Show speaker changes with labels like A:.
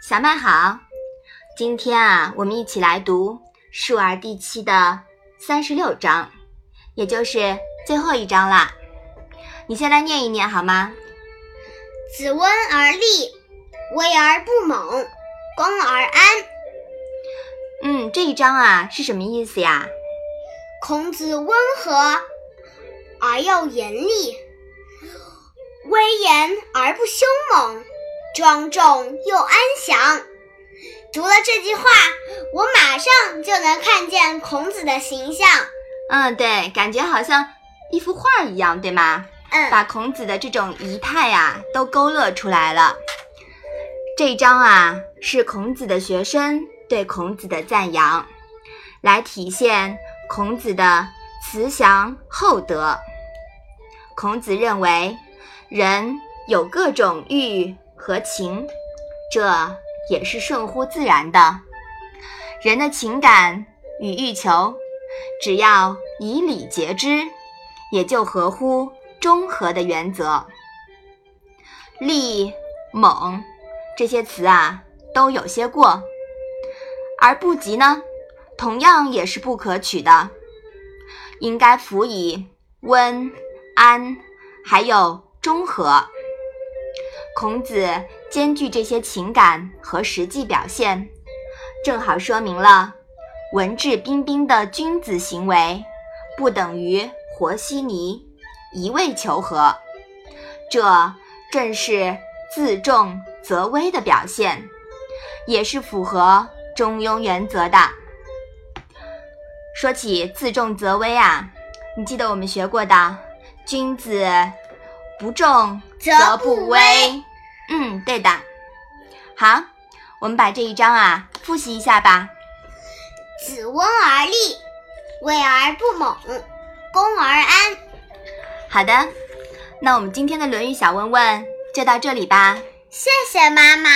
A: 小麦好，今天啊，我们一起来读《述而》第七的三十六章，也就是最后一章啦。你先来念一念好吗？
B: 子温而立，威而不猛，恭而安。
A: 嗯，这一章啊是什么意思呀？
B: 孔子温和而又严厉，威严而不凶猛。庄重又安详。读了这句话，我马上就能看见孔子的形象。
A: 嗯，对，感觉好像一幅画一样，对吗？
B: 嗯，
A: 把孔子的这种仪态啊都勾勒出来了。这一章啊，是孔子的学生对孔子的赞扬，来体现孔子的慈祥厚德。孔子认为，人有各种欲。和情，这也是顺乎自然的。人的情感与欲求，只要以礼节之，也就合乎中和的原则。力、猛这些词啊，都有些过；而不及呢，同样也是不可取的。应该辅以温、安，还有中和。孔子兼具这些情感和实际表现，正好说明了文质彬彬的君子行为不等于和稀泥、一味求和。这正是自重则威的表现，也是符合中庸原则的。说起自重则威啊，你记得我们学过的“君子不重则不威”。嗯，对的。好，我们把这一章啊复习一下吧。
B: 子温而立，威而不猛，恭而安。
A: 好的，那我们今天的《论语》小问问就到这里吧。
B: 谢谢妈妈。